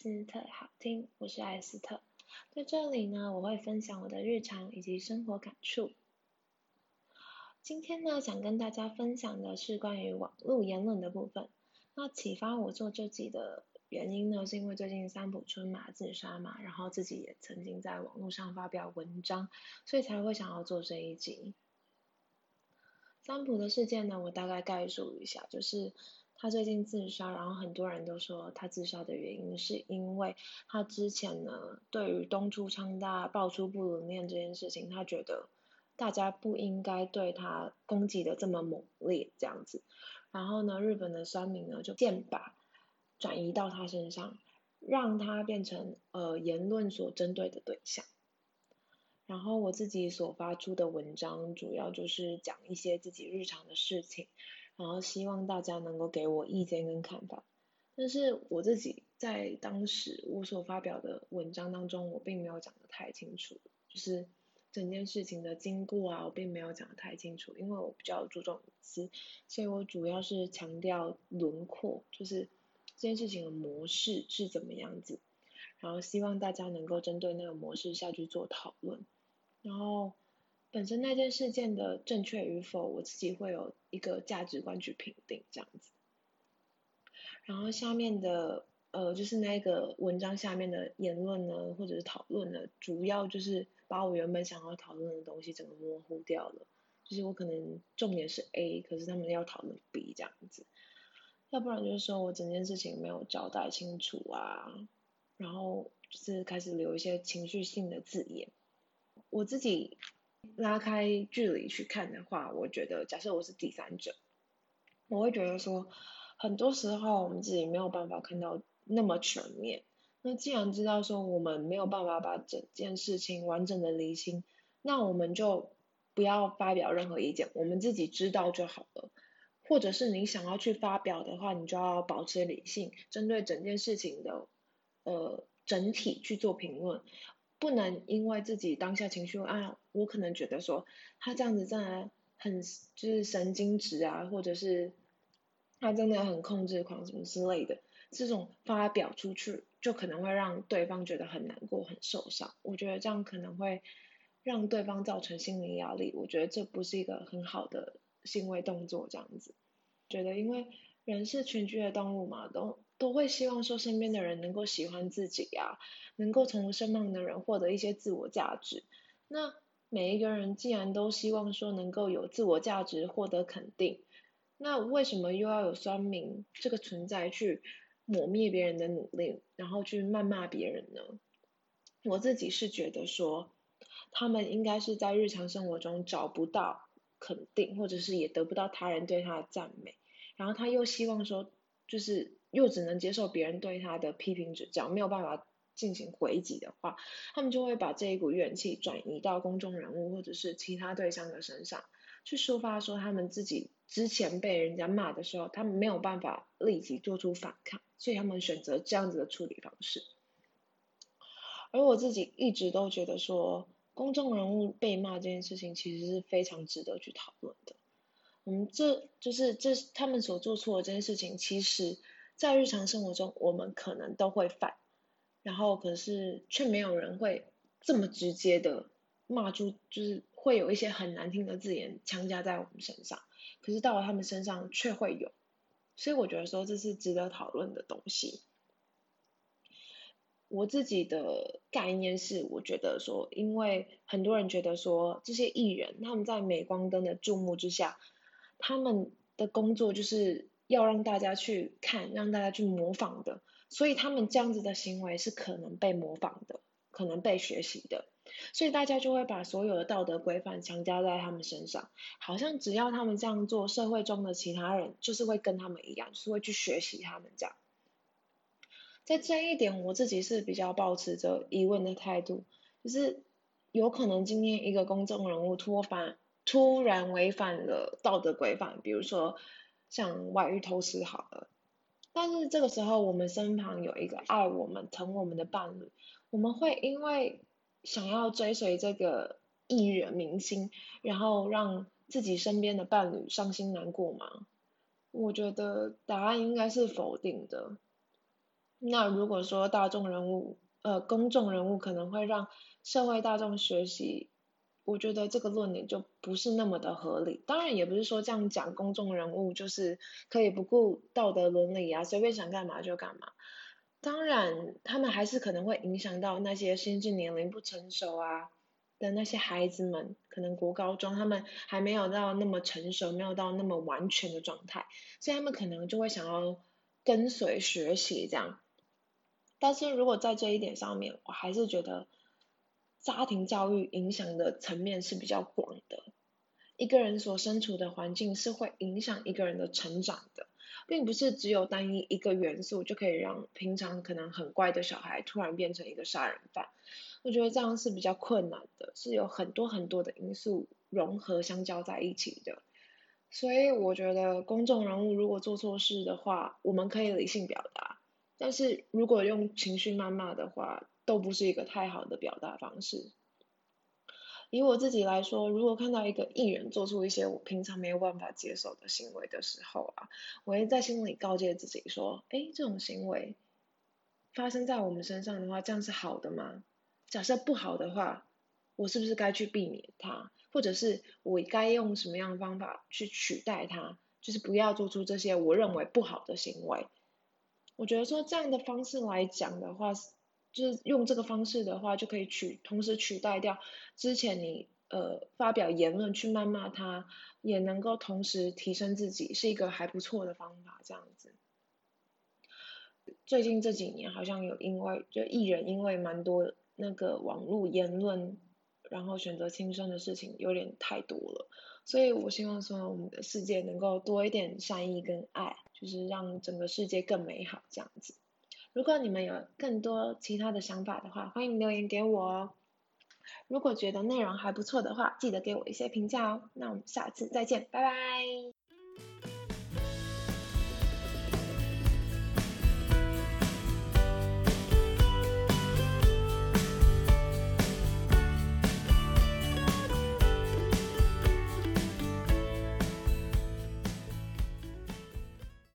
斯特好听，我是艾斯特，在这里呢，我会分享我的日常以及生活感触。今天呢，想跟大家分享的是关于网络言论的部分。那启发我做这集的原因呢，是因为最近三浦春马自杀嘛，然后自己也曾经在网络上发表文章，所以才会想要做这一集。三浦的事件呢，我大概概述一下，就是。他最近自杀，然后很多人都说他自杀的原因是因为他之前呢，对于东出昌大爆出不伦恋这件事情，他觉得大家不应该对他攻击的这么猛烈这样子，然后呢，日本的酸民呢就剑拔转移到他身上，让他变成呃言论所针对的对象。然后我自己所发出的文章，主要就是讲一些自己日常的事情。然后希望大家能够给我意见跟看法，但是我自己在当时我所发表的文章当中，我并没有讲的太清楚，就是整件事情的经过啊，我并没有讲的太清楚，因为我比较注重隐私，所以我主要是强调轮廓，就是这件事情的模式是怎么样子，然后希望大家能够针对那个模式下去做讨论，然后。本身那件事件的正确与否，我自己会有一个价值观去评定这样子。然后下面的呃，就是那个文章下面的言论呢，或者是讨论呢，主要就是把我原本想要讨论的东西整个模糊掉了。就是我可能重点是 A，可是他们要讨论 B 这样子。要不然就是说我整件事情没有交代清楚啊，然后就是开始留一些情绪性的字眼。我自己。拉开距离去看的话，我觉得假设我是第三者，我会觉得说，很多时候我们自己没有办法看到那么全面。那既然知道说我们没有办法把整件事情完整的理清，那我们就不要发表任何意见，我们自己知道就好了。或者是你想要去发表的话，你就要保持理性，针对整件事情的呃整体去做评论。不能因为自己当下情绪啊，我可能觉得说他这样子真的很就是神经质啊，或者是他真的很控制狂什么之类的，这种发表出去就可能会让对方觉得很难过、很受伤。我觉得这样可能会让对方造成心理压力，我觉得这不是一个很好的行为动作。这样子，觉得因为人是群居的动物嘛，都。都会希望说身边的人能够喜欢自己呀，能够从身旁的人获得一些自我价值。那每一个人既然都希望说能够有自我价值获得肯定，那为什么又要有酸民这个存在去抹灭别人的努力，然后去谩骂别人呢？我自己是觉得说，他们应该是在日常生活中找不到肯定，或者是也得不到他人对他的赞美，然后他又希望说就是。又只能接受别人对他的批评指教，没有办法进行回击的话，他们就会把这一股怨气转移到公众人物或者是其他对象的身上，去抒发说他们自己之前被人家骂的时候，他们没有办法立即做出反抗，所以他们选择这样子的处理方式。而我自己一直都觉得说，公众人物被骂这件事情其实是非常值得去讨论的。我们这就是这他们所做错的这件事情，其实。在日常生活中，我们可能都会犯，然后可是却没有人会这么直接的骂出，就是会有一些很难听的字眼强加在我们身上，可是到了他们身上却会有，所以我觉得说这是值得讨论的东西。我自己的概念是，我觉得说，因为很多人觉得说这些艺人他们在镁光灯的注目之下，他们的工作就是。要让大家去看，让大家去模仿的，所以他们这样子的行为是可能被模仿的，可能被学习的，所以大家就会把所有的道德规范强加在他们身上，好像只要他们这样做，社会中的其他人就是会跟他们一样，就是会去学习他们这样。在这一点，我自己是比较保持着疑问的态度，就是有可能今天一个公众人物突反突然违反了道德规范，比如说。像外遇偷吃好了，但是这个时候我们身旁有一个爱我们、疼我们的伴侣，我们会因为想要追随这个艺人明星，然后让自己身边的伴侣伤心难过吗？我觉得答案应该是否定的。那如果说大众人物，呃，公众人物可能会让社会大众学习，我觉得这个论点就不是那么的合理。当然，也不是说这样讲公众人物就是可以不顾道德伦理啊，随便想干嘛就干嘛。当然，他们还是可能会影响到那些心智年龄不成熟啊的那些孩子们，可能国高中他们还没有到那么成熟，没有到那么完全的状态，所以他们可能就会想要跟随学习这样。但是如果在这一点上面，我还是觉得家庭教育影响的层面是比较广的，一个人所身处的环境是会影响一个人的成长的。并不是只有单一一个元素就可以让平常可能很乖的小孩突然变成一个杀人犯，我觉得这样是比较困难的，是有很多很多的因素融合相交在一起的。所以我觉得公众人物如果做错事的话，我们可以理性表达，但是如果用情绪谩骂的话，都不是一个太好的表达方式。以我自己来说，如果看到一个艺人做出一些我平常没有办法接受的行为的时候啊，我会在心里告诫自己说：，哎，这种行为发生在我们身上的话，这样是好的吗？假设不好的话，我是不是该去避免它，或者是我该用什么样的方法去取代它，就是不要做出这些我认为不好的行为？我觉得说这样的方式来讲的话。就是用这个方式的话，就可以取同时取代掉之前你呃发表言论去谩骂他，也能够同时提升自己，是一个还不错的方法。这样子，最近这几年好像有因为就艺人因为蛮多那个网络言论，然后选择轻生的事情有点太多了，所以我希望说我们的世界能够多一点善意跟爱，就是让整个世界更美好这样子。如果你们有更多其他的想法的话，欢迎留言给我哦。如果觉得内容还不错的话，记得给我一些评价哦。那我们下次再见，拜拜。